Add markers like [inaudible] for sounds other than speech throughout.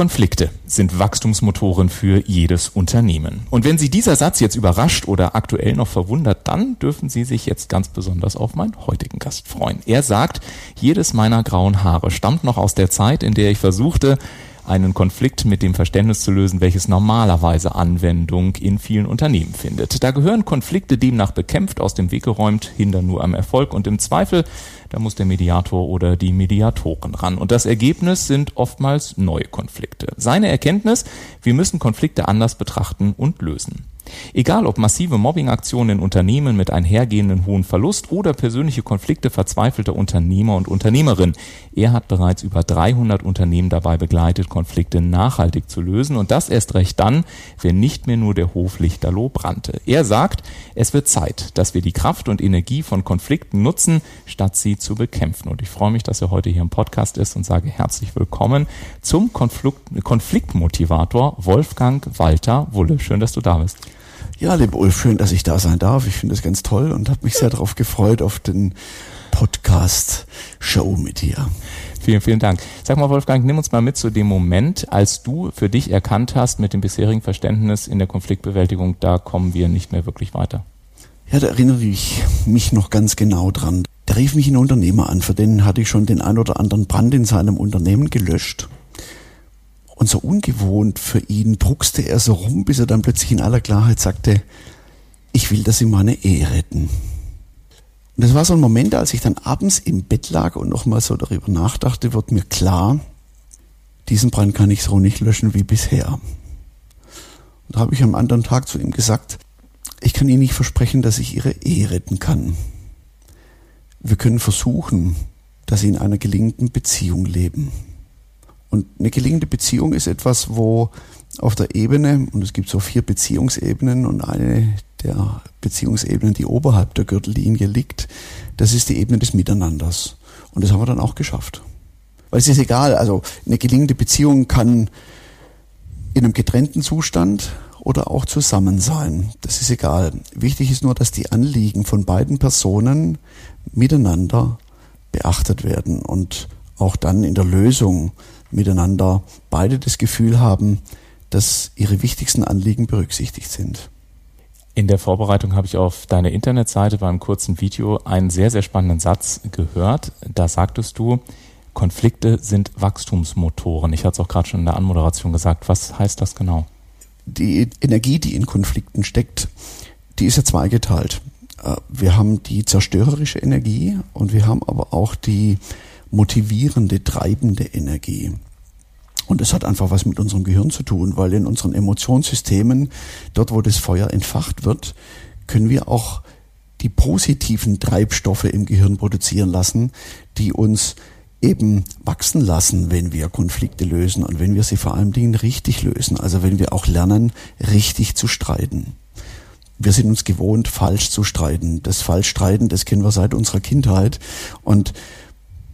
Konflikte sind Wachstumsmotoren für jedes Unternehmen. Und wenn Sie dieser Satz jetzt überrascht oder aktuell noch verwundert, dann dürfen Sie sich jetzt ganz besonders auf meinen heutigen Gast freuen. Er sagt, jedes meiner grauen Haare stammt noch aus der Zeit, in der ich versuchte, einen Konflikt mit dem Verständnis zu lösen, welches normalerweise Anwendung in vielen Unternehmen findet. Da gehören Konflikte demnach bekämpft, aus dem Weg geräumt, hindern nur am Erfolg und im Zweifel, da muss der Mediator oder die Mediatoren ran. Und das Ergebnis sind oftmals neue Konflikte. Seine Erkenntnis, wir müssen Konflikte anders betrachten und lösen. Egal ob massive Mobbingaktionen in Unternehmen mit einhergehenden hohen Verlust oder persönliche Konflikte verzweifelter Unternehmer und Unternehmerinnen. Er hat bereits über 300 Unternehmen dabei begleitet, Konflikte nachhaltig zu lösen und das erst recht dann, wenn nicht mehr nur der Hof Lichterloh brannte. Er sagt, es wird Zeit, dass wir die Kraft und Energie von Konflikten nutzen, statt sie zu bekämpfen. Und ich freue mich, dass er heute hier im Podcast ist und sage herzlich willkommen zum Konflikt Konfliktmotivator Wolfgang Walter Wulle. Schön, dass du da bist. Ja, lieber Ulf, schön, dass ich da sein darf. Ich finde das ganz toll und habe mich sehr darauf gefreut, auf den Podcast-Show mit dir. Vielen, vielen Dank. Sag mal, Wolfgang, nimm uns mal mit zu dem Moment, als du für dich erkannt hast, mit dem bisherigen Verständnis in der Konfliktbewältigung, da kommen wir nicht mehr wirklich weiter. Ja, da erinnere ich mich noch ganz genau dran. Da rief mich ein Unternehmer an, für den hatte ich schon den ein oder anderen Brand in seinem Unternehmen gelöscht. Und so ungewohnt für ihn druckste er so rum, bis er dann plötzlich in aller Klarheit sagte, ich will, dass Sie meine Ehe retten. Und das war so ein Moment, als ich dann abends im Bett lag und nochmal so darüber nachdachte, wird mir klar, diesen Brand kann ich so nicht löschen wie bisher. Und da habe ich am anderen Tag zu ihm gesagt, ich kann Ihnen nicht versprechen, dass ich Ihre Ehe retten kann. Wir können versuchen, dass Sie in einer gelingenden Beziehung leben. Und eine gelingende Beziehung ist etwas, wo auf der Ebene, und es gibt so vier Beziehungsebenen und eine der Beziehungsebenen, die oberhalb der Gürtellinie liegt, das ist die Ebene des Miteinanders. Und das haben wir dann auch geschafft. Weil es ist egal, also eine gelingende Beziehung kann in einem getrennten Zustand oder auch zusammen sein. Das ist egal. Wichtig ist nur, dass die Anliegen von beiden Personen miteinander beachtet werden und auch dann in der Lösung miteinander beide das Gefühl haben, dass ihre wichtigsten Anliegen berücksichtigt sind. In der Vorbereitung habe ich auf deiner Internetseite beim kurzen Video einen sehr, sehr spannenden Satz gehört. Da sagtest du, Konflikte sind Wachstumsmotoren. Ich hatte es auch gerade schon in der Anmoderation gesagt. Was heißt das genau? Die Energie, die in Konflikten steckt, die ist ja zweigeteilt. Äh, wir haben die zerstörerische Energie und wir haben aber auch die motivierende, treibende Energie. Und das hat einfach was mit unserem Gehirn zu tun, weil in unseren Emotionssystemen, dort wo das Feuer entfacht wird, können wir auch die positiven Treibstoffe im Gehirn produzieren lassen, die uns eben wachsen lassen, wenn wir Konflikte lösen und wenn wir sie vor allen Dingen richtig lösen. Also wenn wir auch lernen, richtig zu streiten. Wir sind uns gewohnt, falsch zu streiten. Das Falschstreiten, das kennen wir seit unserer Kindheit. Und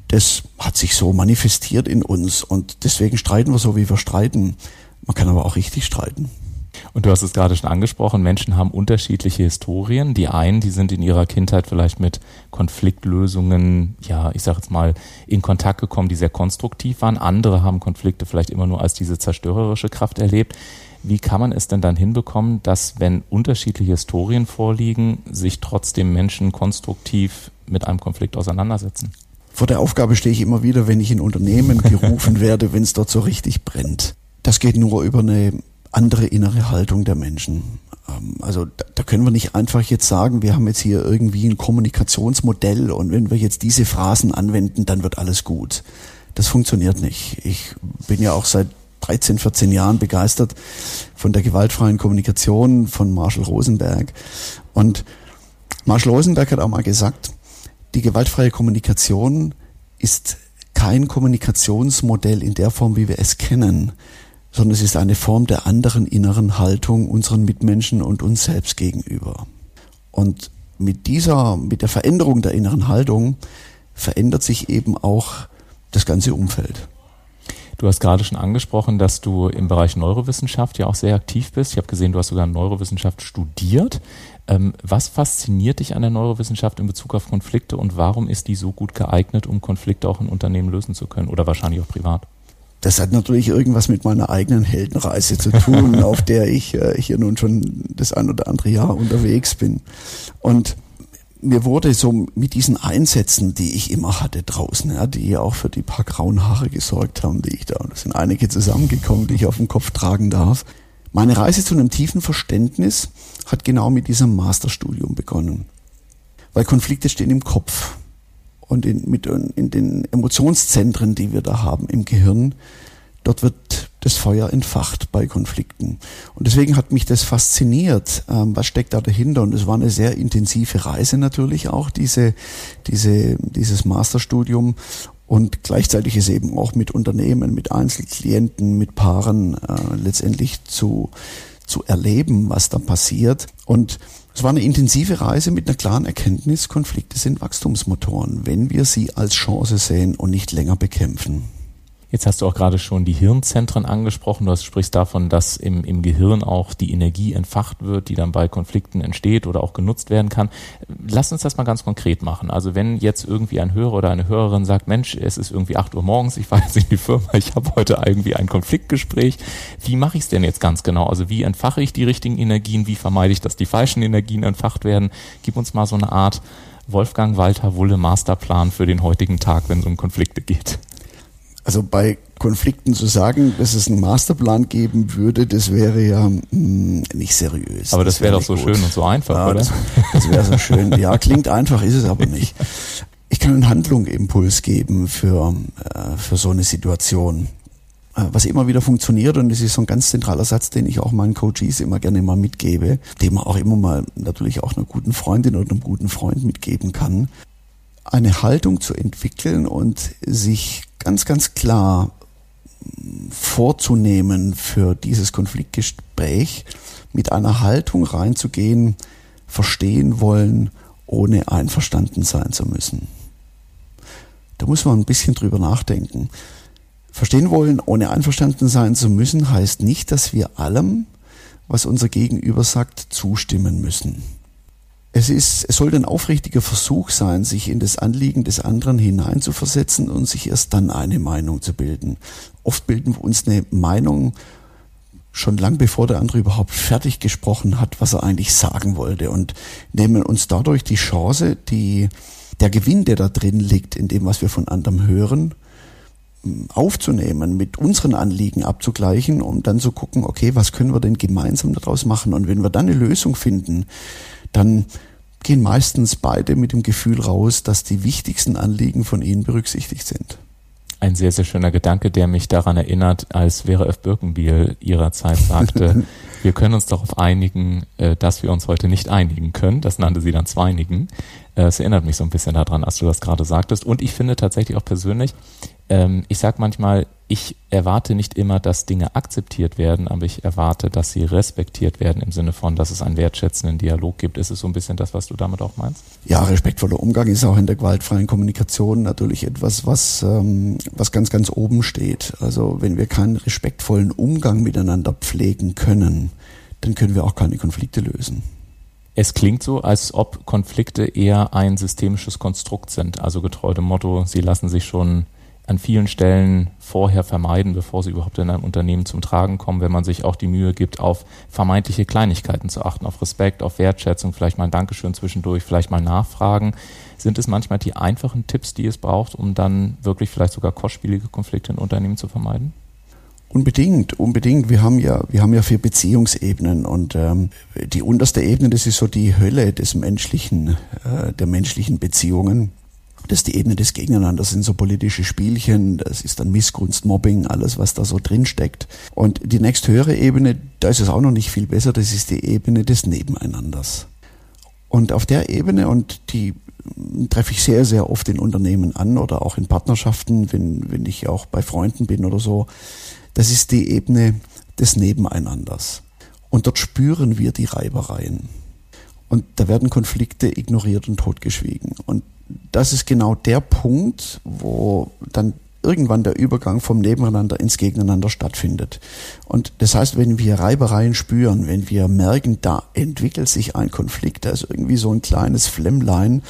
das hat sich so manifestiert in uns und deswegen streiten wir so, wie wir streiten. Man kann aber auch richtig streiten. Und du hast es gerade schon angesprochen, Menschen haben unterschiedliche Historien. Die einen, die sind in ihrer Kindheit vielleicht mit Konfliktlösungen, ja, ich sag jetzt mal, in Kontakt gekommen, die sehr konstruktiv waren. Andere haben Konflikte vielleicht immer nur als diese zerstörerische Kraft erlebt. Wie kann man es denn dann hinbekommen, dass, wenn unterschiedliche Historien vorliegen, sich trotzdem Menschen konstruktiv mit einem Konflikt auseinandersetzen? Vor der Aufgabe stehe ich immer wieder, wenn ich in Unternehmen [laughs] gerufen werde, wenn es dort so richtig brennt. Das geht nur über eine andere innere Haltung der Menschen. Ähm, also da, da können wir nicht einfach jetzt sagen, wir haben jetzt hier irgendwie ein Kommunikationsmodell und wenn wir jetzt diese Phrasen anwenden, dann wird alles gut. Das funktioniert nicht. Ich bin ja auch seit 13, 14 Jahren begeistert von der gewaltfreien Kommunikation von Marshall Rosenberg. Und Marshall Rosenberg hat auch mal gesagt, die gewaltfreie Kommunikation ist kein Kommunikationsmodell in der Form, wie wir es kennen, sondern es ist eine Form der anderen inneren Haltung unseren Mitmenschen und uns selbst gegenüber. Und mit dieser, mit der Veränderung der inneren Haltung verändert sich eben auch das ganze Umfeld. Du hast gerade schon angesprochen, dass du im Bereich Neurowissenschaft ja auch sehr aktiv bist. Ich habe gesehen, du hast sogar Neurowissenschaft studiert. Ähm, was fasziniert dich an der Neurowissenschaft in Bezug auf Konflikte und warum ist die so gut geeignet, um Konflikte auch in Unternehmen lösen zu können oder wahrscheinlich auch privat? Das hat natürlich irgendwas mit meiner eigenen Heldenreise zu tun, [laughs] auf der ich äh, hier nun schon das ein oder andere Jahr unterwegs bin. Und mir wurde so mit diesen Einsätzen, die ich immer hatte draußen, ja, die auch für die paar grauen Haare gesorgt haben, die ich da, und es sind einige zusammengekommen, die ich auf dem Kopf tragen darf. Meine Reise zu einem tiefen Verständnis hat genau mit diesem Masterstudium begonnen. Weil Konflikte stehen im Kopf und in, mit, in den Emotionszentren, die wir da haben im Gehirn, dort wird das Feuer entfacht bei Konflikten. Und deswegen hat mich das fasziniert, ähm, was steckt da dahinter. Und es war eine sehr intensive Reise natürlich auch, diese, diese, dieses Masterstudium. Und gleichzeitig ist eben auch mit Unternehmen, mit Einzelklienten, mit Paaren äh, letztendlich zu, zu erleben, was da passiert. Und es war eine intensive Reise mit einer klaren Erkenntnis, Konflikte sind Wachstumsmotoren, wenn wir sie als Chance sehen und nicht länger bekämpfen. Jetzt hast du auch gerade schon die Hirnzentren angesprochen. Du sprichst davon, dass im, im Gehirn auch die Energie entfacht wird, die dann bei Konflikten entsteht oder auch genutzt werden kann. Lass uns das mal ganz konkret machen. Also wenn jetzt irgendwie ein Hörer oder eine Hörerin sagt, Mensch, es ist irgendwie acht Uhr morgens, ich weiß in die Firma, ich habe heute irgendwie ein Konfliktgespräch. Wie mache ich es denn jetzt ganz genau? Also wie entfache ich die richtigen Energien? Wie vermeide ich, dass die falschen Energien entfacht werden? Gib uns mal so eine Art Wolfgang Walter Wulle Masterplan für den heutigen Tag, wenn es um Konflikte geht. Also bei Konflikten zu sagen, dass es einen Masterplan geben würde, das wäre ja mh, hm, nicht seriös. Aber das, das wäre wär doch so gut. schön und so einfach, ja, oder? Das, das wäre so schön. Ja, klingt einfach, ist es aber nicht. Ich kann einen Handlungimpuls geben für, äh, für so eine Situation. Äh, was immer wieder funktioniert und das ist so ein ganz zentraler Satz, den ich auch meinen Coaches immer gerne mal mitgebe, den man auch immer mal natürlich auch einer guten Freundin oder einem guten Freund mitgeben kann eine Haltung zu entwickeln und sich ganz, ganz klar vorzunehmen für dieses Konfliktgespräch, mit einer Haltung reinzugehen, verstehen wollen, ohne einverstanden sein zu müssen. Da muss man ein bisschen drüber nachdenken. Verstehen wollen, ohne einverstanden sein zu müssen, heißt nicht, dass wir allem, was unser Gegenüber sagt, zustimmen müssen. Es ist, es sollte ein aufrichtiger Versuch sein, sich in das Anliegen des anderen hineinzuversetzen und sich erst dann eine Meinung zu bilden. Oft bilden wir uns eine Meinung schon lang bevor der andere überhaupt fertig gesprochen hat, was er eigentlich sagen wollte und nehmen uns dadurch die Chance, die, der Gewinn, der da drin liegt, in dem, was wir von anderem hören, aufzunehmen, mit unseren Anliegen abzugleichen, um dann zu gucken, okay, was können wir denn gemeinsam daraus machen? Und wenn wir dann eine Lösung finden, dann gehen meistens beide mit dem Gefühl raus, dass die wichtigsten Anliegen von ihnen berücksichtigt sind. Ein sehr, sehr schöner Gedanke, der mich daran erinnert, als Vera F. Birkenbiel ihrer Zeit sagte, [laughs] wir können uns darauf einigen, äh, dass wir uns heute nicht einigen können. Das nannte sie dann Zweinigen. Äh, es erinnert mich so ein bisschen daran, als du das gerade sagtest. Und ich finde tatsächlich auch persönlich, ähm, ich sage manchmal, ich erwarte nicht immer, dass Dinge akzeptiert werden, aber ich erwarte, dass sie respektiert werden im Sinne von, dass es einen wertschätzenden Dialog gibt. Ist es so ein bisschen das, was du damit auch meinst? Ja, respektvoller Umgang ist auch in der gewaltfreien Kommunikation natürlich etwas, was, ähm, was ganz, ganz oben steht. Also wenn wir keinen respektvollen Umgang miteinander pflegen können, dann können wir auch keine Konflikte lösen. Es klingt so, als ob Konflikte eher ein systemisches Konstrukt sind. Also getreu dem Motto, sie lassen sich schon an vielen Stellen vorher vermeiden, bevor sie überhaupt in einem Unternehmen zum Tragen kommen, wenn man sich auch die Mühe gibt, auf vermeintliche Kleinigkeiten zu achten, auf Respekt, auf Wertschätzung, vielleicht mal ein Dankeschön zwischendurch, vielleicht mal nachfragen. Sind es manchmal die einfachen Tipps, die es braucht, um dann wirklich vielleicht sogar kostspielige Konflikte in Unternehmen zu vermeiden? Unbedingt, unbedingt. Wir haben ja, wir haben ja vier Beziehungsebenen und ähm, die unterste Ebene, das ist so die Hölle des menschlichen, äh, der menschlichen Beziehungen. Das ist die Ebene des Gegeneinanders, sind so politische Spielchen, das ist dann Missgunst, Mobbing, alles, was da so drin steckt. Und die nächsthöhere Ebene, da ist es auch noch nicht viel besser, das ist die Ebene des Nebeneinanders. Und auf der Ebene, und die treffe ich sehr, sehr oft in Unternehmen an oder auch in Partnerschaften, wenn, wenn ich auch bei Freunden bin oder so, das ist die Ebene des Nebeneinanders. Und dort spüren wir die Reibereien. Und da werden Konflikte ignoriert und totgeschwiegen. Und das ist genau der Punkt, wo dann irgendwann der Übergang vom Nebeneinander ins Gegeneinander stattfindet. Und das heißt, wenn wir Reibereien spüren, wenn wir merken, da entwickelt sich ein Konflikt, da ist irgendwie so ein kleines Flemmlein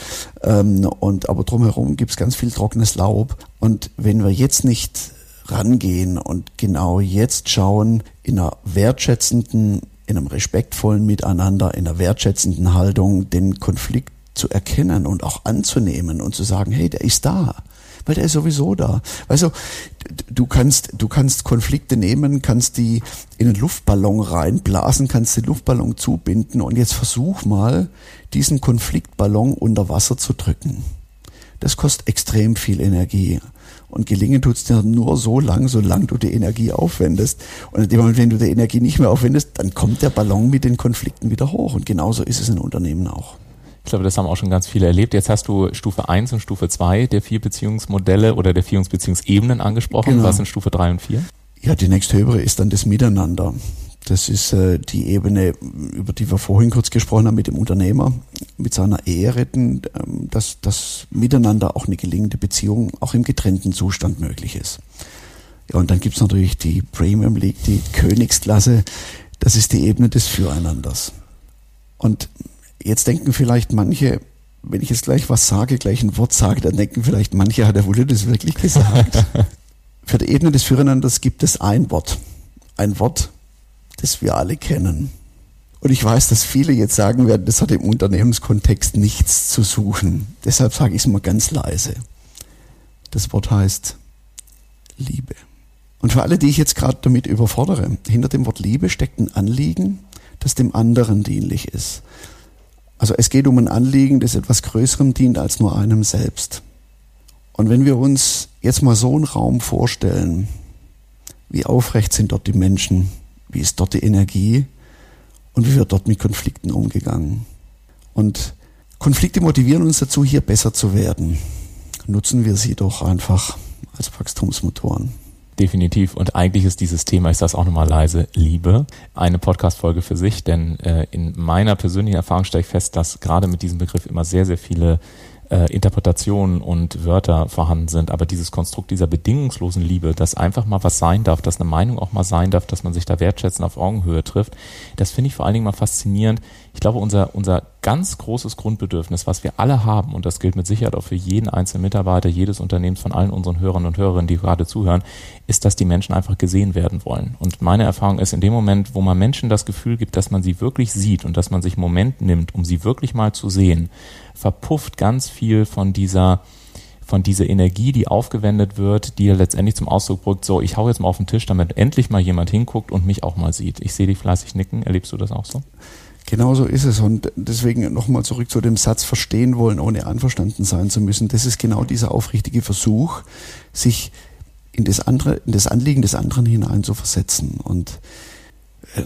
ähm, und aber drumherum gibt's ganz viel trockenes Laub. Und wenn wir jetzt nicht rangehen und genau jetzt schauen, in einer wertschätzenden, in einem respektvollen Miteinander, in einer wertschätzenden Haltung den Konflikt zu erkennen und auch anzunehmen und zu sagen, hey, der ist da weil der ist sowieso da. Weißt du, du kannst, du kannst Konflikte nehmen, kannst die in einen Luftballon reinblasen, kannst den Luftballon zubinden und jetzt versuch mal, diesen Konfliktballon unter Wasser zu drücken. Das kostet extrem viel Energie. Und gelingen tut's dir nur so lang, solange du die Energie aufwendest. Und in dem Moment, wenn du die Energie nicht mehr aufwendest, dann kommt der Ballon mit den Konflikten wieder hoch. Und genauso ist es in Unternehmen auch. Ich glaube, das haben auch schon ganz viele erlebt. Jetzt hast du Stufe 1 und Stufe 2 der vier Beziehungsmodelle oder der vier Beziehungsebenen angesprochen. Genau. Was sind Stufe 3 und 4? Ja, die nächsthöhere ist dann das Miteinander. Das ist äh, die Ebene, über die wir vorhin kurz gesprochen haben mit dem Unternehmer, mit seiner Ehe retten, ähm, dass das Miteinander auch eine gelingende Beziehung auch im getrennten Zustand möglich ist. Ja, und dann gibt's natürlich die Premium League, die Königsklasse. Das ist die Ebene des Füreinanders. Und Jetzt denken vielleicht manche, wenn ich jetzt gleich was sage, gleich ein Wort sage, dann denken vielleicht manche, hat der Wulle das wirklich gesagt? [laughs] Für die Ebene des Führeinanders gibt es ein Wort. Ein Wort, das wir alle kennen. Und ich weiß, dass viele jetzt sagen werden, das hat im Unternehmenskontext nichts zu suchen. Deshalb sage ich es mal ganz leise. Das Wort heißt Liebe. Und für alle, die ich jetzt gerade damit überfordere, hinter dem Wort Liebe steckt ein Anliegen, das dem anderen dienlich ist. Also es geht um ein Anliegen, das etwas Größerem dient als nur einem selbst. Und wenn wir uns jetzt mal so einen Raum vorstellen, wie aufrecht sind dort die Menschen, wie ist dort die Energie und wie wird dort mit Konflikten umgegangen. Und Konflikte motivieren uns dazu, hier besser zu werden. Nutzen wir sie doch einfach als Wachstumsmotoren. Definitiv. Und eigentlich ist dieses Thema, ich sage auch nochmal leise, Liebe, eine Podcast-Folge für sich, denn äh, in meiner persönlichen Erfahrung stelle ich fest, dass gerade mit diesem Begriff immer sehr, sehr viele äh, Interpretationen und Wörter vorhanden sind, aber dieses Konstrukt dieser bedingungslosen Liebe, dass einfach mal was sein darf, dass eine Meinung auch mal sein darf, dass man sich da wertschätzen auf Augenhöhe trifft, das finde ich vor allen Dingen mal faszinierend. Ich glaube, unser, unser ganz großes Grundbedürfnis, was wir alle haben, und das gilt mit Sicherheit auch für jeden einzelnen Mitarbeiter jedes Unternehmens von allen unseren Hörern und Hörerinnen, die gerade zuhören, ist, dass die Menschen einfach gesehen werden wollen. Und meine Erfahrung ist, in dem Moment, wo man Menschen das Gefühl gibt, dass man sie wirklich sieht und dass man sich einen Moment nimmt, um sie wirklich mal zu sehen, verpufft ganz viel von dieser von dieser Energie, die aufgewendet wird, die letztendlich zum Ausdruck bringt, so, ich hau jetzt mal auf den Tisch, damit endlich mal jemand hinguckt und mich auch mal sieht. Ich sehe dich fleißig nicken. Erlebst du das auch so? Genau so ist es. Und deswegen nochmal zurück zu dem Satz, verstehen wollen, ohne einverstanden sein zu müssen. Das ist genau dieser aufrichtige Versuch, sich in das andere, in das Anliegen des anderen hinein zu versetzen. Und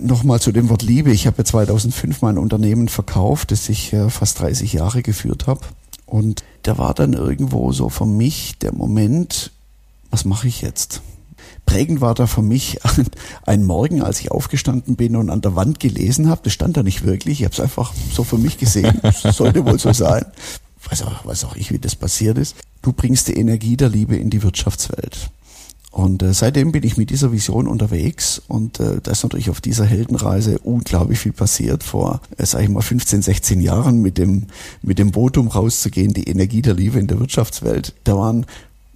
Nochmal zu dem Wort Liebe. Ich habe ja 2005 mein Unternehmen verkauft, das ich fast 30 Jahre geführt habe. Und da war dann irgendwo so für mich der Moment, was mache ich jetzt? Prägend war da für mich [laughs] ein, Morgen, als ich aufgestanden bin und an der Wand gelesen habe. Das stand da nicht wirklich. Ich habe es einfach so für mich gesehen. [laughs] Das sollte wohl so sein. Weiß auch, weiß auch ich, wie das passiert ist. Du bringst die Energie der Liebe in die Wirtschaftswelt. Und äh, seitdem bin ich mit dieser Vision unterwegs und äh, da ist natürlich auf dieser Heldenreise unglaublich viel passiert. Vor, äh, sag ich mal, 15, 16 Jahren mit dem, mit dem Votum rauszugehen, die Energie der Liebe in der Wirtschaftswelt. Da waren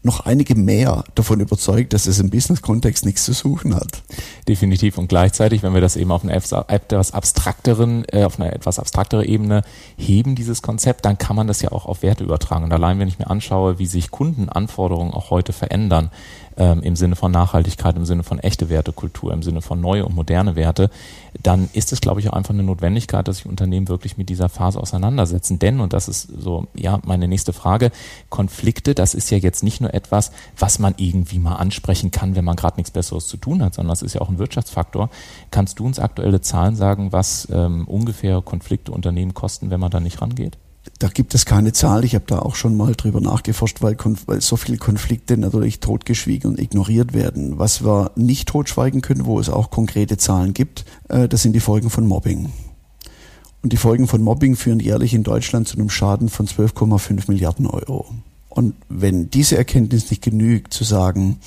noch einige mehr davon überzeugt, dass es im Business-Kontext nichts zu suchen hat. Definitiv. Und gleichzeitig, wenn wir das eben auf einer etwas abstrakteren, äh, auf einer etwas abstraktere Ebene heben, dieses Konzept, dann kann man das ja auch auf Werte übertragen. Und allein, wenn ich mir anschaue, wie sich Kundenanforderungen auch heute verändern, ähm, im Sinne von Nachhaltigkeit, im Sinne von echte Wertekultur, im Sinne von neue und moderne Werte, dann ist es, glaube ich, auch einfach eine Notwendigkeit, dass sich Unternehmen wirklich mit dieser Phase auseinandersetzen. Denn, und das ist so, ja, meine nächste Frage, Konflikte, das ist ja jetzt nicht nur etwas, was man irgendwie mal ansprechen kann, wenn man gerade nichts Besseres zu tun hat, sondern das ist ja auch ein Wirtschaftsfaktor. Kannst du uns aktuelle Zahlen sagen, was ähm, ungefähr Konflikte Unternehmen kosten, wenn man da nicht rangeht? Da gibt es keine Zahl. Ich habe da auch schon mal drüber nachgeforscht, weil, weil, so viele Konflikte natürlich totgeschwiegen und ignoriert werden. Was wir nicht totschweigen können, wo es auch konkrete Zahlen gibt, äh, das sind die Folgen von Mobbing. Und die Folgen von Mobbing führen jährlich in Deutschland zu einem Schaden von 12,5 Milliarden Euro. Und wenn diese Erkenntnis nicht genügt, zu sagen,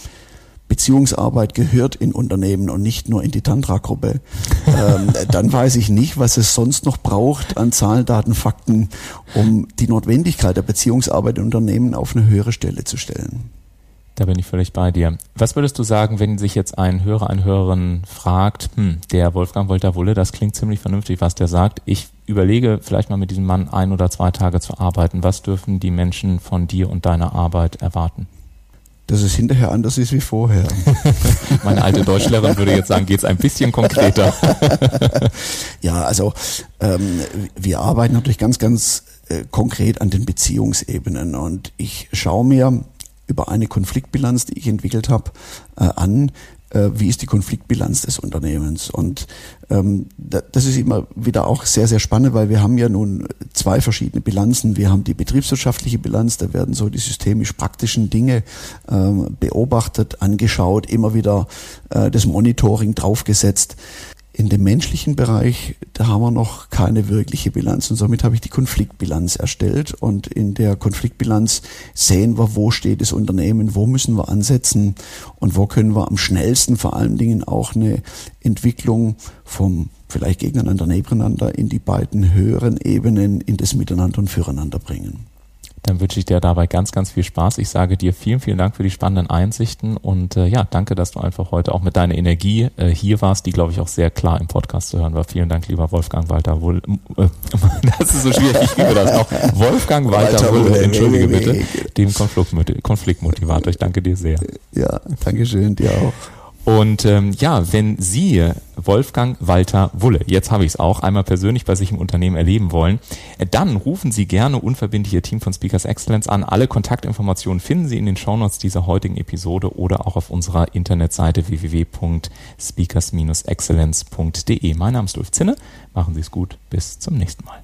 Beziehungsarbeit gehört in Unternehmen und nicht nur in die Tantra-Gruppe, ähm, [laughs] dann weiß ich nicht, was es sonst noch braucht an Zahlen, Daten, Fakten, um die Notwendigkeit der Beziehungsarbeit in Unternehmen auf eine höhere Stelle zu stellen. Da bin ich völlig bei dir. Was würdest du sagen, wenn sich jetzt ein Hörer, eine Hörerin fragt, hm, der Wolfgang Wolter-Wulle, das klingt ziemlich vernünftig, was der sagt. Ich überlege vielleicht mal mit diesem Mann ein oder zwei Tage zu arbeiten. Was dürfen die Menschen von dir und deiner Arbeit erwarten? Dass es hinterher anders ist wie vorher. [laughs] Meine alte Deutschlehrerin würde jetzt sagen, geht es ein bisschen konkreter. [laughs] ja, also ähm, wir arbeiten natürlich ganz, ganz äh, konkret an den Beziehungsebenen und ich schaue mir über eine Konfliktbilanz, die ich entwickelt habe, äh, an, wie ist die Konfliktbilanz des Unternehmens. Und ähm, das ist immer wieder auch sehr, sehr spannend, weil wir haben ja nun zwei verschiedene Bilanzen. Wir haben die betriebswirtschaftliche Bilanz, da werden so die systemisch praktischen Dinge ähm, beobachtet, angeschaut, immer wieder äh, das Monitoring draufgesetzt. In dem menschlichen Bereich, da haben wir noch keine wirkliche Bilanz und somit habe ich die Konfliktbilanz erstellt und in der Konfliktbilanz sehen wir, wo steht das Unternehmen, wo müssen wir ansetzen und wo können wir am schnellsten vor allen Dingen auch eine Entwicklung vom vielleicht gegeneinander, nebeneinander in die beiden höheren Ebenen in das Miteinander und Füreinander bringen. Dann wünsche ich dir dabei ganz, ganz viel Spaß. Ich sage dir vielen, vielen Dank für die spannenden Einsichten und äh, ja, danke, dass du einfach heute auch mit deiner Energie äh, hier warst, die, glaube ich, auch sehr klar im Podcast zu hören war. Vielen Dank, lieber Wolfgang Walter Wull. Äh, [laughs] das ist so schwierig, ich übe das auch. Wolfgang Walter, Walter Wull, entschuldige bitte, dem Konfliktmotivator. Ich danke dir sehr. Ja, danke schön, dir auch. Und ähm, ja, wenn Sie Wolfgang Walter Wulle, jetzt habe ich es auch, einmal persönlich bei sich im Unternehmen erleben wollen, dann rufen Sie gerne unverbindlich Ihr Team von Speakers Excellence an. Alle Kontaktinformationen finden Sie in den Shownotes dieser heutigen Episode oder auch auf unserer Internetseite www.speakers-excellence.de. Mein Name ist Ulf Zinne. Machen Sie es gut. Bis zum nächsten Mal.